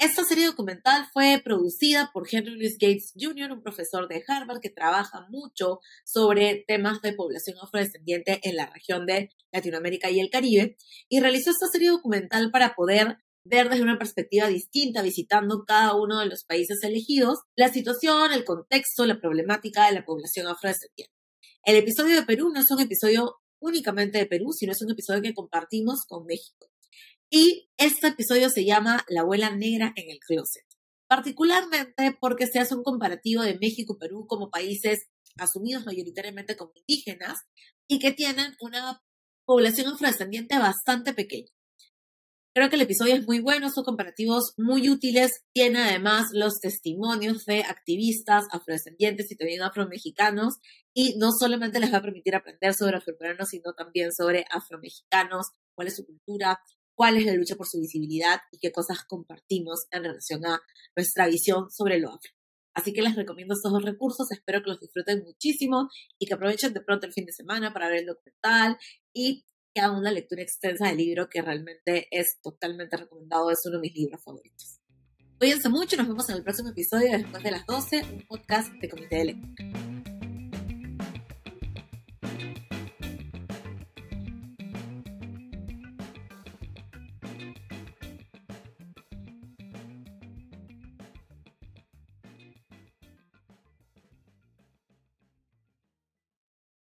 esta serie documental fue producida por Henry Louis Gates Jr., un profesor de Harvard que trabaja mucho sobre temas de población afrodescendiente en la región de Latinoamérica y el Caribe, y realizó esta serie documental para poder ver desde una perspectiva distinta, visitando cada uno de los países elegidos, la situación, el contexto, la problemática de la población afrodescendiente. El episodio de Perú no es un episodio únicamente de Perú, sino es un episodio que compartimos con México. Y este episodio se llama La abuela negra en el closet, particularmente porque se hace un comparativo de México y Perú como países asumidos mayoritariamente como indígenas y que tienen una población afrodescendiente bastante pequeña. Creo que el episodio es muy bueno, son comparativos muy útiles, tiene además los testimonios de activistas afrodescendientes y también afromexicanos y no solamente les va a permitir aprender sobre afroperuanos, sino también sobre afromexicanos, cuál es su cultura, cuál es la lucha por su visibilidad y qué cosas compartimos en relación a nuestra visión sobre lo afro. Así que les recomiendo estos dos recursos, espero que los disfruten muchísimo y que aprovechen de pronto el fin de semana para ver el documental y que hagan una lectura extensa del libro que realmente es totalmente recomendado, es uno de mis libros favoritos. Cuídense mucho, nos vemos en el próximo episodio después de las 12, un podcast de Comité de Lectura.